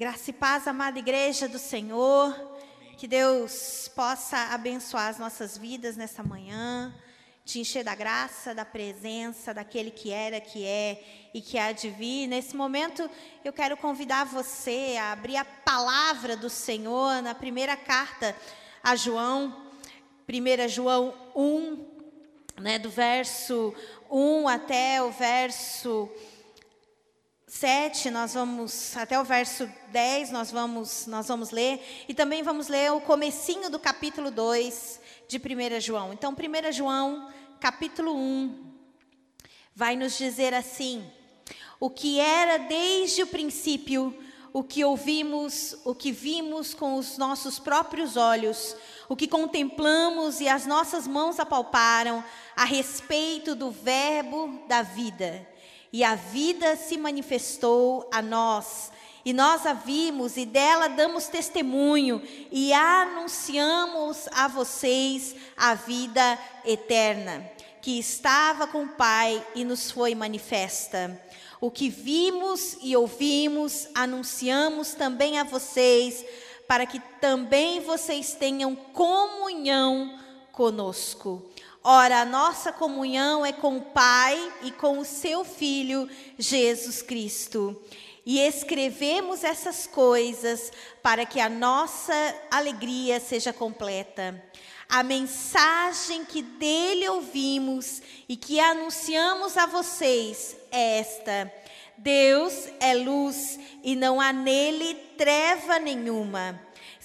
Graça e paz, amada igreja do Senhor. Que Deus possa abençoar as nossas vidas nessa manhã, te encher da graça, da presença daquele que era, que é e que há de vir. Nesse momento, eu quero convidar você a abrir a palavra do Senhor na primeira carta a João, 1 João 1, né, do verso 1 até o verso 7, nós vamos até o verso 10, nós vamos nós vamos ler e também vamos ler o comecinho do capítulo 2 de 1 João. Então, 1 João, capítulo 1, vai nos dizer assim: O que era desde o princípio, o que ouvimos, o que vimos com os nossos próprios olhos, o que contemplamos e as nossas mãos apalparam a respeito do verbo da vida e a vida se manifestou a nós, e nós a vimos e dela damos testemunho e anunciamos a vocês a vida eterna, que estava com o Pai e nos foi manifesta. O que vimos e ouvimos, anunciamos também a vocês, para que também vocês tenham comunhão conosco. Ora, a nossa comunhão é com o Pai e com o seu Filho, Jesus Cristo. E escrevemos essas coisas para que a nossa alegria seja completa. A mensagem que dele ouvimos e que anunciamos a vocês é esta: Deus é luz e não há nele treva nenhuma.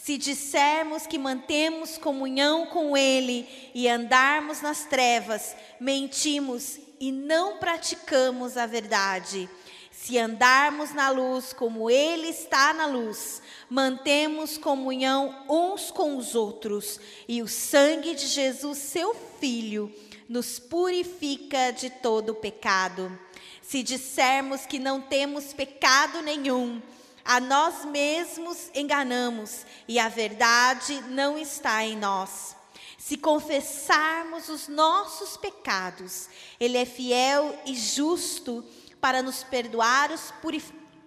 Se dissermos que mantemos comunhão com Ele e andarmos nas trevas, mentimos e não praticamos a verdade. Se andarmos na luz como Ele está na luz, mantemos comunhão uns com os outros, e o sangue de Jesus, seu Filho, nos purifica de todo pecado. Se dissermos que não temos pecado nenhum, a nós mesmos enganamos e a verdade não está em nós. Se confessarmos os nossos pecados, Ele é fiel e justo para nos perdoar os,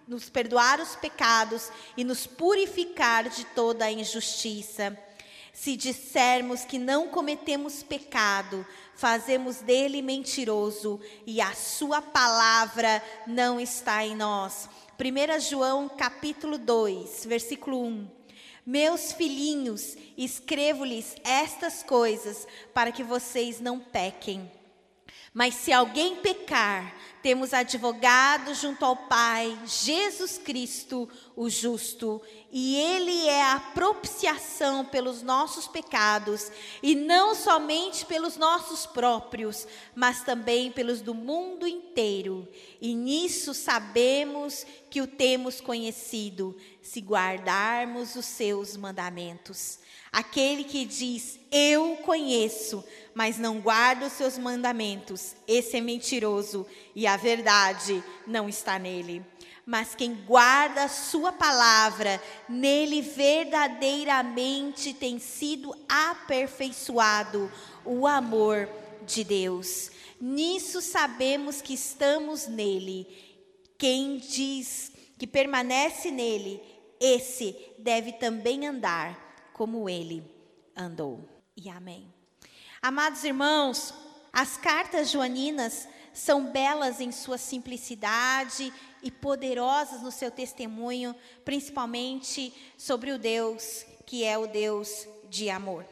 nos perdoar os pecados e nos purificar de toda a injustiça. Se dissermos que não cometemos pecado, fazemos dele mentiroso e a sua palavra não está em nós. 1 João capítulo 2, versículo 1. Meus filhinhos, escrevo-lhes estas coisas para que vocês não pequem. Mas se alguém pecar, temos advogado junto ao Pai, Jesus Cristo, o justo, e Ele é a propiciação pelos nossos pecados, e não somente pelos nossos próprios, mas também pelos do mundo inteiro. E nisso sabemos que o temos conhecido, se guardarmos os seus mandamentos. Aquele que diz, Eu conheço, mas não guarda os seus mandamentos, esse é mentiroso e a verdade não está nele. Mas quem guarda a sua palavra, nele verdadeiramente tem sido aperfeiçoado o amor de Deus. Nisso sabemos que estamos nele. Quem diz que permanece nele, esse deve também andar como ele andou. E amém. Amados irmãos, as cartas joaninas são belas em sua simplicidade e poderosas no seu testemunho, principalmente sobre o Deus que é o Deus de amor.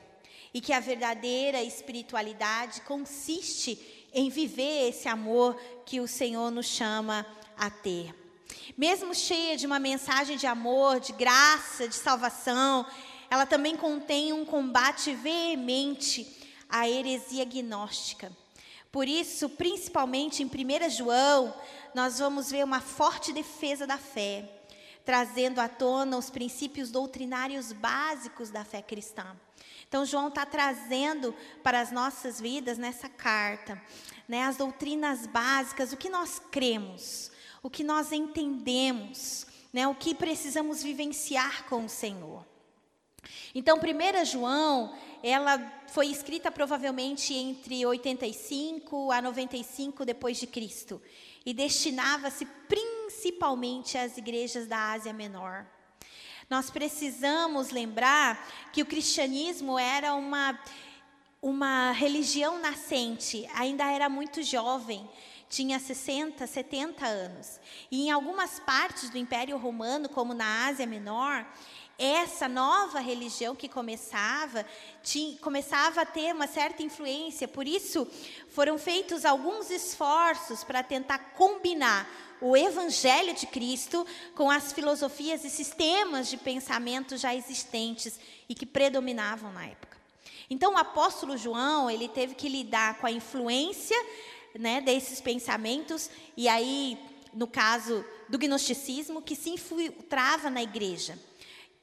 E que a verdadeira espiritualidade consiste em viver esse amor que o Senhor nos chama a ter. Mesmo cheia de uma mensagem de amor, de graça, de salvação, ela também contém um combate veemente a heresia gnóstica. Por isso, principalmente em 1 João, nós vamos ver uma forte defesa da fé, trazendo à tona os princípios doutrinários básicos da fé cristã. Então, João está trazendo para as nossas vidas nessa carta, né, as doutrinas básicas, o que nós cremos, o que nós entendemos, né, o que precisamos vivenciar com o Senhor. Então, 1 João, ela foi escrita provavelmente entre 85 a 95 depois de Cristo e destinava-se principalmente às igrejas da Ásia Menor. Nós precisamos lembrar que o cristianismo era uma, uma religião nascente, ainda era muito jovem, tinha 60, 70 anos. E em algumas partes do Império Romano, como na Ásia Menor, essa nova religião que começava, tinha, começava a ter uma certa influência. Por isso, foram feitos alguns esforços para tentar combinar o Evangelho de Cristo com as filosofias e sistemas de pensamento já existentes e que predominavam na época. Então, o apóstolo João, ele teve que lidar com a influência né, desses pensamentos, e aí, no caso do gnosticismo, que se infiltrava na igreja.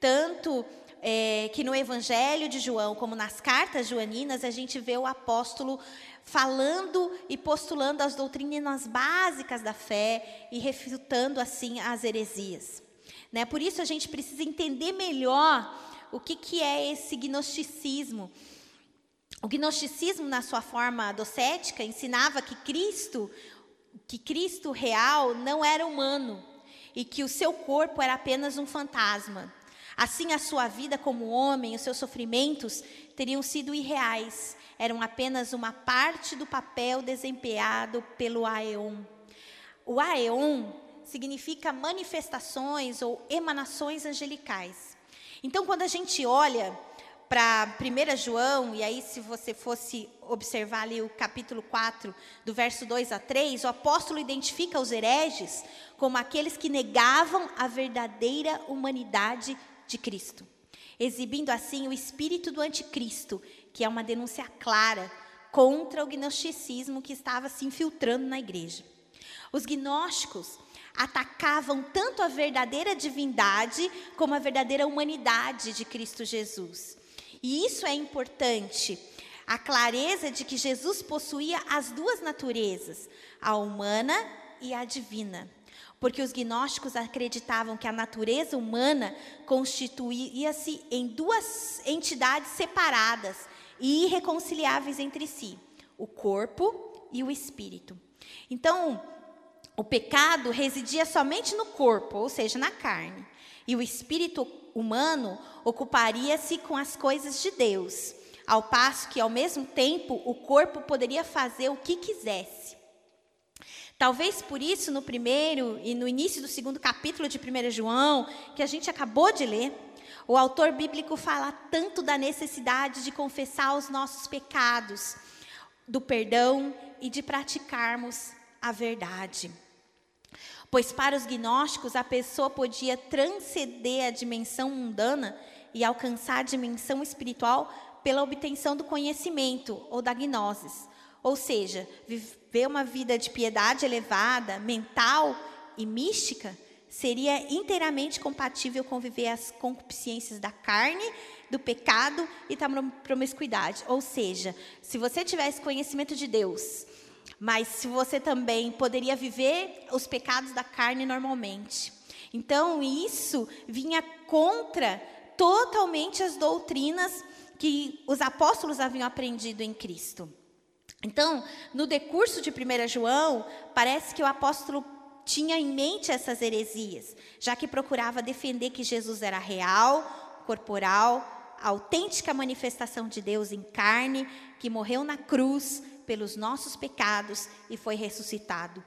Tanto é, que no Evangelho de João, como nas cartas joaninas, a gente vê o apóstolo falando e postulando as doutrinas básicas da fé e refutando assim as heresias. Né? Por isso a gente precisa entender melhor o que, que é esse gnosticismo. O gnosticismo, na sua forma docética, ensinava que Cristo, que Cristo real não era humano e que o seu corpo era apenas um fantasma. Assim, a sua vida como homem, os seus sofrimentos teriam sido irreais eram apenas uma parte do papel desempenhado pelo Aeon. O Aeon significa manifestações ou emanações angelicais. Então, quando a gente olha para 1 João, e aí se você fosse observar ali o capítulo 4, do verso 2 a 3, o apóstolo identifica os hereges como aqueles que negavam a verdadeira humanidade de Cristo, exibindo assim o espírito do anticristo, que é uma denúncia clara contra o gnosticismo que estava se infiltrando na igreja. Os gnósticos atacavam tanto a verdadeira divindade como a verdadeira humanidade de Cristo Jesus. E isso é importante, a clareza de que Jesus possuía as duas naturezas, a humana e a divina. Porque os gnósticos acreditavam que a natureza humana constituía-se em duas entidades separadas, e irreconciliáveis entre si, o corpo e o espírito. Então, o pecado residia somente no corpo, ou seja, na carne, e o espírito humano ocuparia-se com as coisas de Deus, ao passo que, ao mesmo tempo, o corpo poderia fazer o que quisesse. Talvez por isso, no primeiro e no início do segundo capítulo de 1 João, que a gente acabou de ler, o autor bíblico fala tanto da necessidade de confessar os nossos pecados, do perdão e de praticarmos a verdade. Pois para os gnósticos a pessoa podia transcender a dimensão mundana e alcançar a dimensão espiritual pela obtenção do conhecimento ou da gnosis. Ou seja, viver uma vida de piedade elevada, mental e mística seria inteiramente compatível com viver as concupiscências da carne, do pecado e da promiscuidade. Ou seja, se você tivesse conhecimento de Deus, mas se você também poderia viver os pecados da carne normalmente. Então, isso vinha contra totalmente as doutrinas que os apóstolos haviam aprendido em Cristo. Então, no decurso de 1 João, parece que o apóstolo tinha em mente essas heresias, já que procurava defender que Jesus era real, corporal, autêntica manifestação de Deus em carne, que morreu na cruz pelos nossos pecados e foi ressuscitado.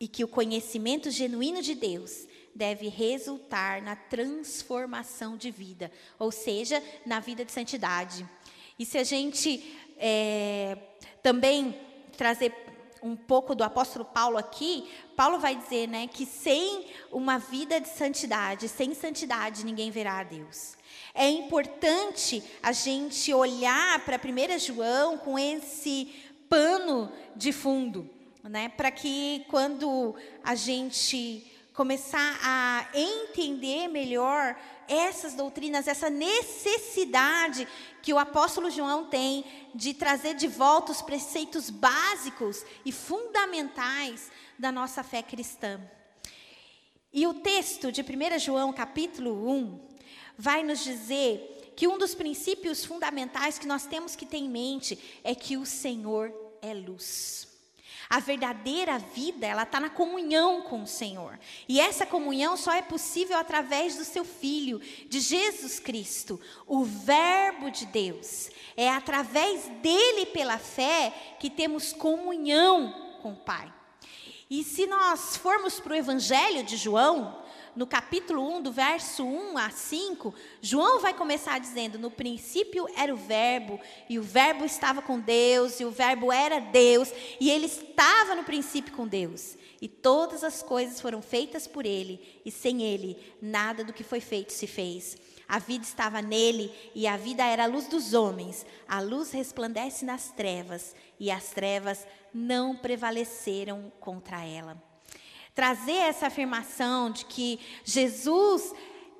E que o conhecimento genuíno de Deus deve resultar na transformação de vida, ou seja, na vida de santidade. E se a gente é, também trazer um pouco do apóstolo Paulo aqui, Paulo vai dizer, né, que sem uma vida de santidade, sem santidade ninguém verá a Deus. É importante a gente olhar para 1 João com esse pano de fundo, né, para que quando a gente começar a entender melhor essas doutrinas, essa necessidade que o apóstolo João tem de trazer de volta os preceitos básicos e fundamentais da nossa fé cristã. E o texto de 1 João, capítulo 1, vai nos dizer que um dos princípios fundamentais que nós temos que ter em mente é que o Senhor é luz. A verdadeira vida, ela está na comunhão com o Senhor. E essa comunhão só é possível através do seu Filho, de Jesus Cristo, o Verbo de Deus. É através dele, pela fé, que temos comunhão com o Pai. E se nós formos para o Evangelho de João, no capítulo 1, do verso 1 a 5, João vai começar dizendo: No princípio era o Verbo, e o Verbo estava com Deus, e o Verbo era Deus, e ele estava no princípio com Deus. E todas as coisas foram feitas por ele, e sem ele, nada do que foi feito se fez. A vida estava nele, e a vida era a luz dos homens. A luz resplandece nas trevas, e as trevas não prevaleceram contra ela trazer essa afirmação de que Jesus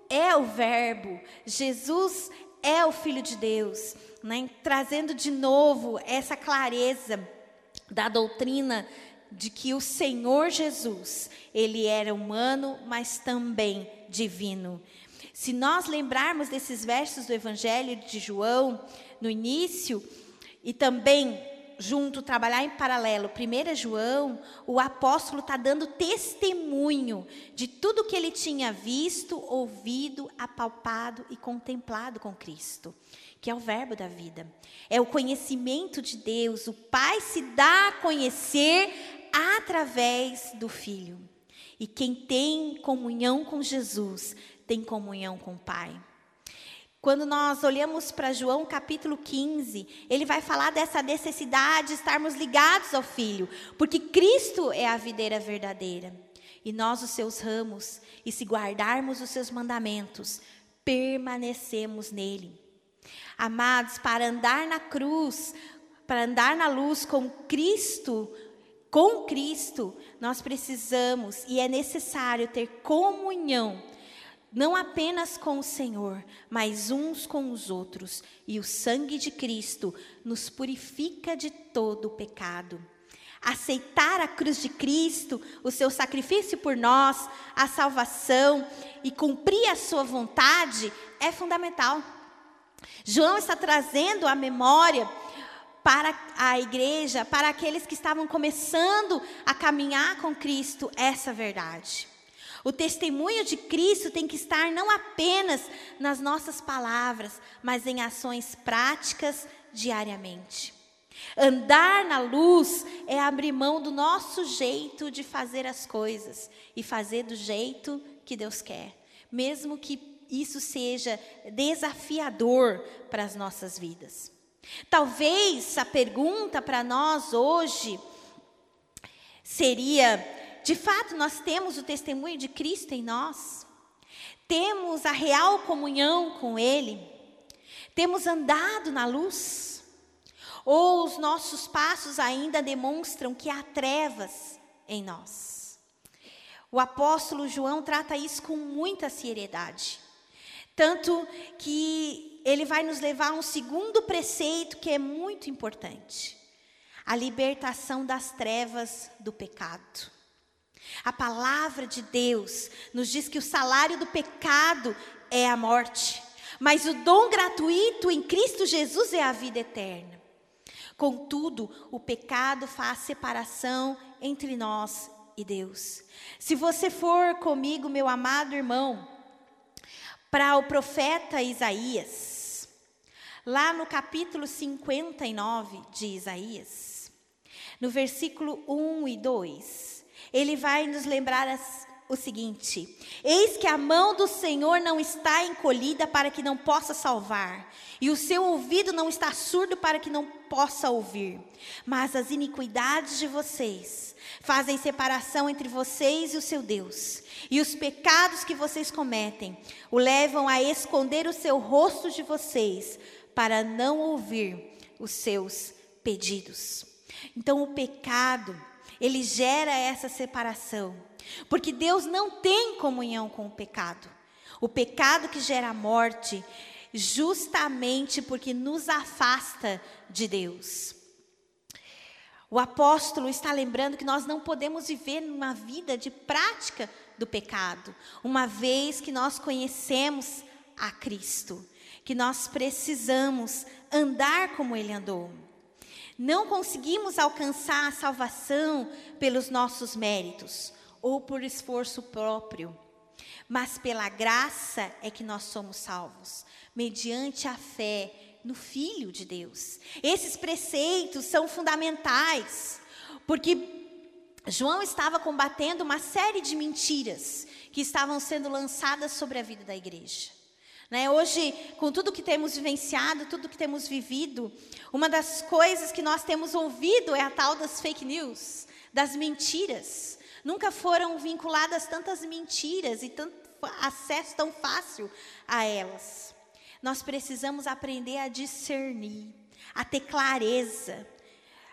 é o Verbo, Jesus é o Filho de Deus, né? trazendo de novo essa clareza da doutrina de que o Senhor Jesus, ele era humano, mas também divino. Se nós lembrarmos desses versos do Evangelho de João, no início, e também junto, trabalhar em paralelo, 1 João, o apóstolo está dando testemunho de tudo que ele tinha visto, ouvido, apalpado e contemplado com Cristo, que é o verbo da vida. É o conhecimento de Deus, o Pai se dá a conhecer através do Filho. E quem tem comunhão com Jesus, tem comunhão com o Pai. Quando nós olhamos para João capítulo 15, ele vai falar dessa necessidade de estarmos ligados ao Filho, porque Cristo é a videira verdadeira e nós os seus ramos, e se guardarmos os seus mandamentos, permanecemos nele. Amados, para andar na cruz, para andar na luz com Cristo, com Cristo, nós precisamos e é necessário ter comunhão não apenas com o Senhor, mas uns com os outros, e o sangue de Cristo nos purifica de todo o pecado. Aceitar a cruz de Cristo, o seu sacrifício por nós, a salvação e cumprir a sua vontade é fundamental. João está trazendo a memória para a igreja, para aqueles que estavam começando a caminhar com Cristo, essa verdade. O testemunho de Cristo tem que estar não apenas nas nossas palavras, mas em ações práticas diariamente. Andar na luz é abrir mão do nosso jeito de fazer as coisas e fazer do jeito que Deus quer, mesmo que isso seja desafiador para as nossas vidas. Talvez a pergunta para nós hoje seria: de fato, nós temos o testemunho de Cristo em nós, temos a real comunhão com Ele, temos andado na luz, ou os nossos passos ainda demonstram que há trevas em nós. O apóstolo João trata isso com muita seriedade, tanto que ele vai nos levar a um segundo preceito que é muito importante: a libertação das trevas do pecado. A palavra de Deus nos diz que o salário do pecado é a morte, mas o dom gratuito em Cristo Jesus é a vida eterna. Contudo, o pecado faz separação entre nós e Deus. Se você for comigo, meu amado irmão, para o profeta Isaías, lá no capítulo 59 de Isaías, no versículo 1 e 2 ele vai nos lembrar as, o seguinte: Eis que a mão do Senhor não está encolhida para que não possa salvar, e o seu ouvido não está surdo para que não possa ouvir. Mas as iniquidades de vocês fazem separação entre vocês e o seu Deus, e os pecados que vocês cometem o levam a esconder o seu rosto de vocês, para não ouvir os seus pedidos. Então, o pecado ele gera essa separação. Porque Deus não tem comunhão com o pecado. O pecado que gera a morte, justamente porque nos afasta de Deus. O apóstolo está lembrando que nós não podemos viver numa vida de prática do pecado, uma vez que nós conhecemos a Cristo, que nós precisamos andar como ele andou. Não conseguimos alcançar a salvação pelos nossos méritos ou por esforço próprio, mas pela graça é que nós somos salvos, mediante a fé no Filho de Deus. Esses preceitos são fundamentais, porque João estava combatendo uma série de mentiras que estavam sendo lançadas sobre a vida da igreja. Né? Hoje, com tudo que temos vivenciado, tudo que temos vivido, uma das coisas que nós temos ouvido é a tal das fake news, das mentiras. Nunca foram vinculadas tantas mentiras e tanto acesso tão fácil a elas. Nós precisamos aprender a discernir, a ter clareza,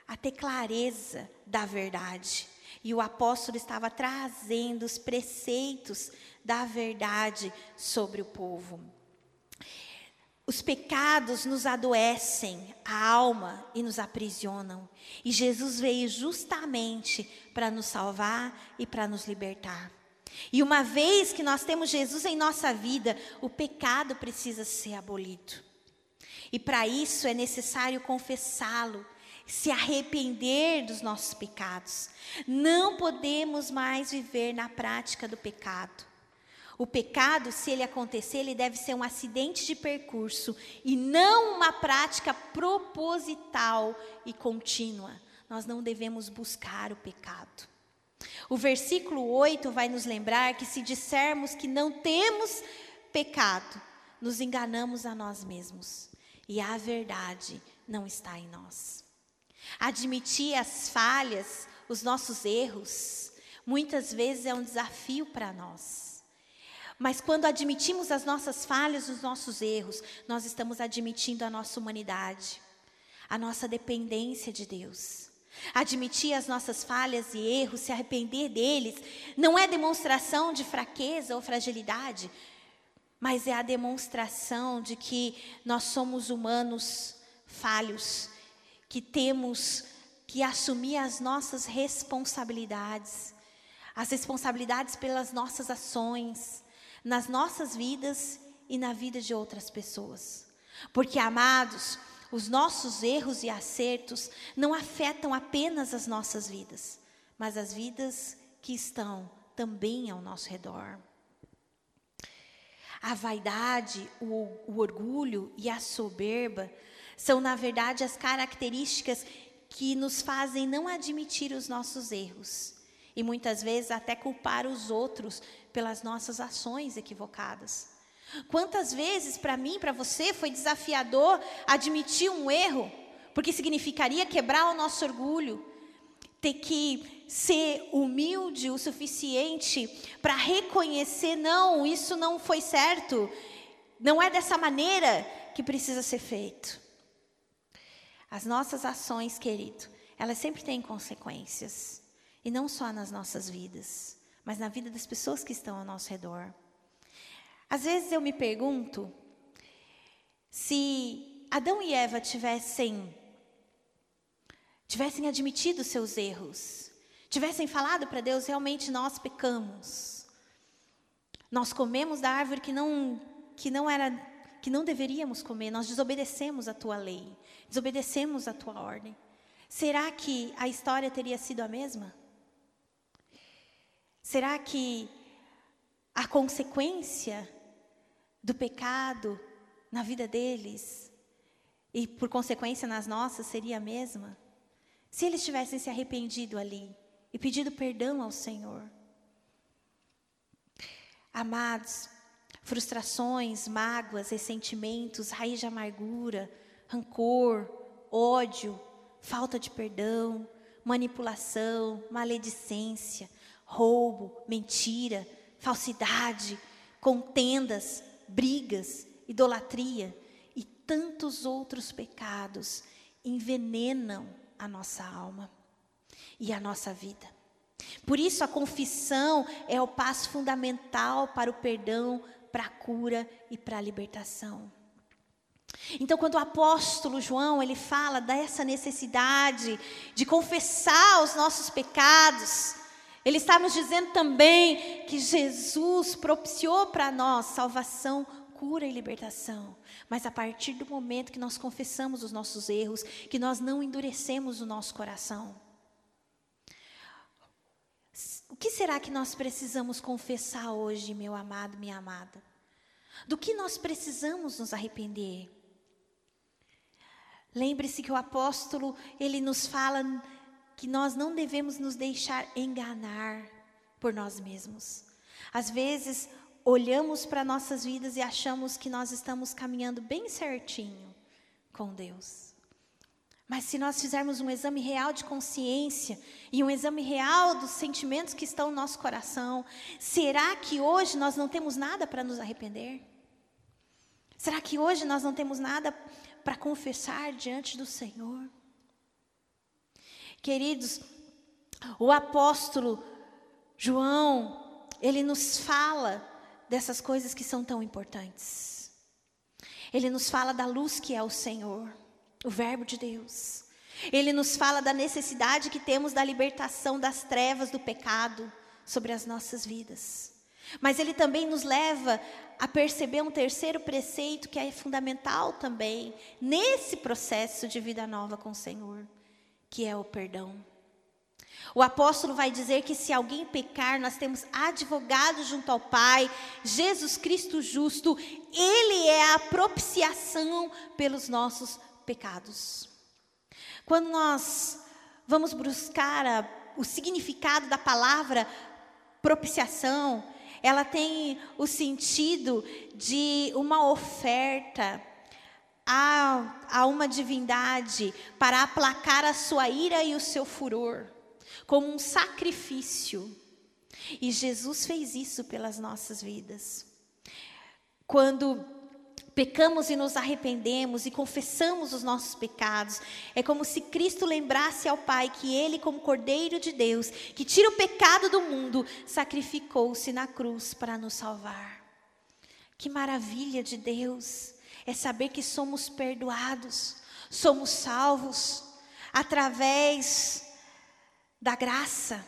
a ter clareza da verdade. E o apóstolo estava trazendo os preceitos da verdade sobre o povo. Os pecados nos adoecem a alma e nos aprisionam. E Jesus veio justamente para nos salvar e para nos libertar. E uma vez que nós temos Jesus em nossa vida, o pecado precisa ser abolido. E para isso é necessário confessá-lo se arrepender dos nossos pecados. Não podemos mais viver na prática do pecado. O pecado, se ele acontecer, ele deve ser um acidente de percurso e não uma prática proposital e contínua. Nós não devemos buscar o pecado. O versículo 8 vai nos lembrar que se dissermos que não temos pecado, nos enganamos a nós mesmos e a verdade não está em nós. Admitir as falhas, os nossos erros, muitas vezes é um desafio para nós. Mas quando admitimos as nossas falhas, os nossos erros, nós estamos admitindo a nossa humanidade, a nossa dependência de Deus. Admitir as nossas falhas e erros, se arrepender deles, não é demonstração de fraqueza ou fragilidade, mas é a demonstração de que nós somos humanos falhos que temos que assumir as nossas responsabilidades, as responsabilidades pelas nossas ações, nas nossas vidas e na vida de outras pessoas. Porque, amados, os nossos erros e acertos não afetam apenas as nossas vidas, mas as vidas que estão também ao nosso redor. A vaidade, o, o orgulho e a soberba são, na verdade, as características que nos fazem não admitir os nossos erros e muitas vezes até culpar os outros pelas nossas ações equivocadas. Quantas vezes para mim, para você, foi desafiador admitir um erro, porque significaria quebrar o nosso orgulho, ter que ser humilde o suficiente para reconhecer: não, isso não foi certo, não é dessa maneira que precisa ser feito. As nossas ações, querido, elas sempre têm consequências. E não só nas nossas vidas, mas na vida das pessoas que estão ao nosso redor. Às vezes eu me pergunto se Adão e Eva tivessem tivessem admitido seus erros, tivessem falado para Deus, realmente nós pecamos. Nós comemos da árvore que não que não era que não deveríamos comer, nós desobedecemos a tua lei, desobedecemos a tua ordem. Será que a história teria sido a mesma? Será que a consequência do pecado na vida deles e por consequência nas nossas seria a mesma? Se eles tivessem se arrependido ali e pedido perdão ao Senhor. Amados, frustrações, mágoas, ressentimentos, raiz de amargura, rancor, ódio, falta de perdão, manipulação, maledicência, roubo, mentira, falsidade, contendas, brigas, idolatria e tantos outros pecados envenenam a nossa alma e a nossa vida. Por isso, a confissão é o passo fundamental para o perdão para a cura e para a libertação. Então, quando o apóstolo João ele fala dessa necessidade de confessar os nossos pecados, ele está nos dizendo também que Jesus propiciou para nós salvação cura e libertação, mas a partir do momento que nós confessamos os nossos erros, que nós não endurecemos o nosso coração. O que será que nós precisamos confessar hoje, meu amado, minha amada? Do que nós precisamos nos arrepender? Lembre-se que o apóstolo, ele nos fala que nós não devemos nos deixar enganar por nós mesmos. Às vezes, olhamos para nossas vidas e achamos que nós estamos caminhando bem certinho com Deus. Mas se nós fizermos um exame real de consciência e um exame real dos sentimentos que estão no nosso coração, será que hoje nós não temos nada para nos arrepender? Será que hoje nós não temos nada para confessar diante do Senhor? Queridos, o apóstolo João, ele nos fala dessas coisas que são tão importantes. Ele nos fala da luz que é o Senhor, o Verbo de Deus. Ele nos fala da necessidade que temos da libertação das trevas do pecado sobre as nossas vidas. Mas ele também nos leva a perceber um terceiro preceito que é fundamental também nesse processo de vida nova com o Senhor, que é o perdão. O apóstolo vai dizer que se alguém pecar, nós temos advogado junto ao Pai, Jesus Cristo justo, Ele é a propiciação pelos nossos pecados. Quando nós vamos buscar a, o significado da palavra propiciação, ela tem o sentido de uma oferta a, a uma divindade para aplacar a sua ira e o seu furor como um sacrifício. E Jesus fez isso pelas nossas vidas. Quando pecamos e nos arrependemos e confessamos os nossos pecados, é como se Cristo lembrasse ao Pai que Ele, como Cordeiro de Deus, que tira o pecado do mundo, sacrificou-se na cruz para nos salvar. Que maravilha de Deus é saber que somos perdoados, somos salvos através da graça,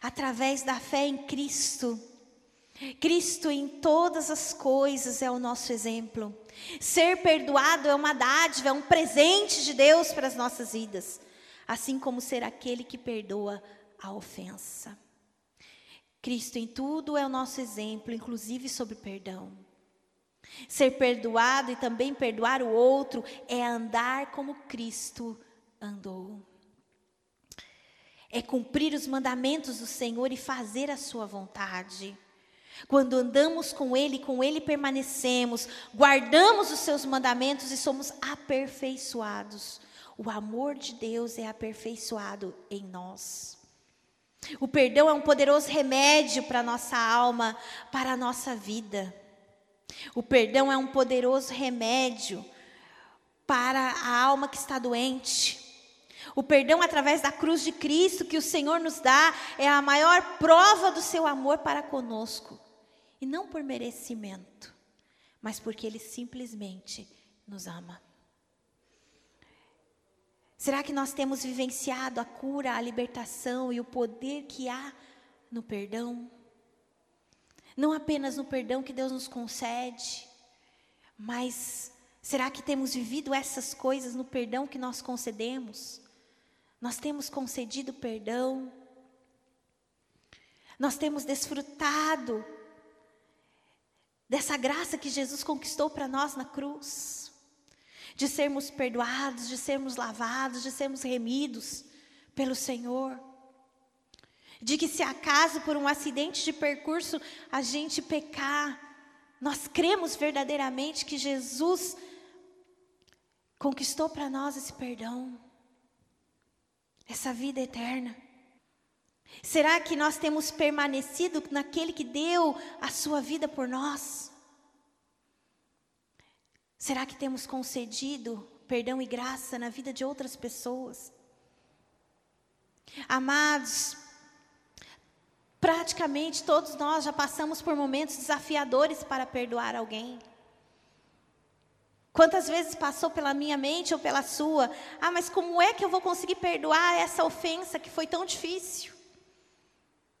através da fé em Cristo. Cristo em todas as coisas é o nosso exemplo. Ser perdoado é uma dádiva, é um presente de Deus para as nossas vidas, assim como ser aquele que perdoa a ofensa. Cristo em tudo é o nosso exemplo, inclusive sobre perdão. Ser perdoado e também perdoar o outro é andar como Cristo andou é cumprir os mandamentos do Senhor e fazer a sua vontade. Quando andamos com Ele, com Ele permanecemos, guardamos os seus mandamentos e somos aperfeiçoados. O amor de Deus é aperfeiçoado em nós. O perdão é um poderoso remédio para a nossa alma, para a nossa vida. O perdão é um poderoso remédio para a alma que está doente. O perdão através da cruz de Cristo que o Senhor nos dá é a maior prova do seu amor para conosco. E não por merecimento, mas porque Ele simplesmente nos ama. Será que nós temos vivenciado a cura, a libertação e o poder que há no perdão? Não apenas no perdão que Deus nos concede, mas será que temos vivido essas coisas no perdão que nós concedemos? Nós temos concedido perdão. Nós temos desfrutado dessa graça que Jesus conquistou para nós na cruz. De sermos perdoados, de sermos lavados, de sermos remidos pelo Senhor. De que se acaso por um acidente de percurso a gente pecar, nós cremos verdadeiramente que Jesus conquistou para nós esse perdão essa vida eterna? Será que nós temos permanecido naquele que deu a sua vida por nós? Será que temos concedido perdão e graça na vida de outras pessoas? Amados, praticamente todos nós já passamos por momentos desafiadores para perdoar alguém. Quantas vezes passou pela minha mente ou pela sua? Ah, mas como é que eu vou conseguir perdoar essa ofensa que foi tão difícil?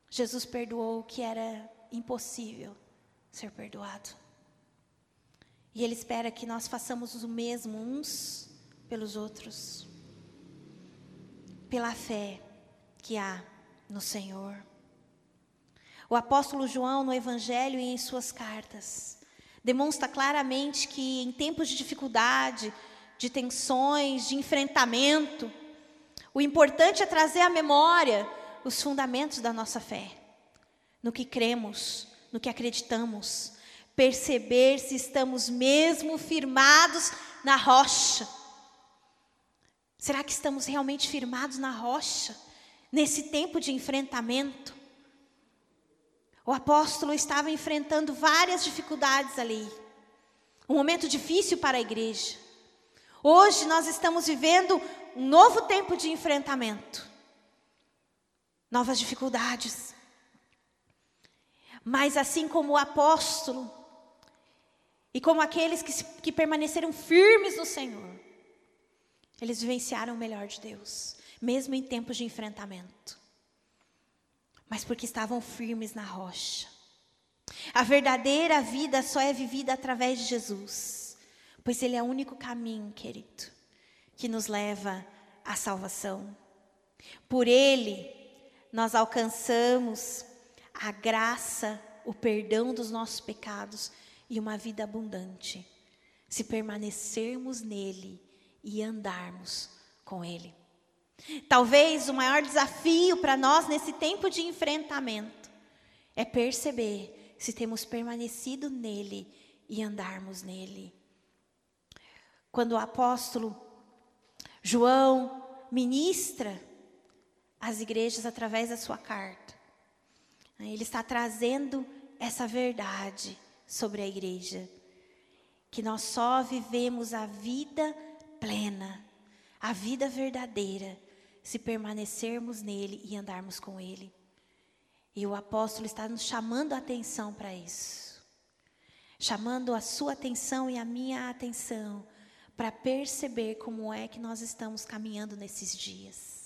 Jesus perdoou o que era impossível ser perdoado. E Ele espera que nós façamos o mesmo uns pelos outros, pela fé que há no Senhor. O apóstolo João, no Evangelho e em suas cartas, demonstra claramente que em tempos de dificuldade, de tensões, de enfrentamento, o importante é trazer à memória os fundamentos da nossa fé, no que cremos, no que acreditamos, perceber se estamos mesmo firmados na rocha. Será que estamos realmente firmados na rocha, nesse tempo de enfrentamento? O apóstolo estava enfrentando várias dificuldades ali. Um momento difícil para a igreja. Hoje nós estamos vivendo um novo tempo de enfrentamento. Novas dificuldades. Mas assim como o apóstolo, e como aqueles que, que permaneceram firmes no Senhor, eles vivenciaram o melhor de Deus, mesmo em tempos de enfrentamento. Mas porque estavam firmes na rocha. A verdadeira vida só é vivida através de Jesus, pois Ele é o único caminho, querido, que nos leva à salvação. Por Ele, nós alcançamos a graça, o perdão dos nossos pecados e uma vida abundante, se permanecermos nele e andarmos com ele. Talvez o maior desafio para nós nesse tempo de enfrentamento é perceber se temos permanecido nele e andarmos nele. Quando o apóstolo João ministra às igrejas através da sua carta, ele está trazendo essa verdade sobre a igreja. Que nós só vivemos a vida plena, a vida verdadeira, se permanecermos nele e andarmos com ele. E o apóstolo está nos chamando a atenção para isso. Chamando a sua atenção e a minha atenção para perceber como é que nós estamos caminhando nesses dias.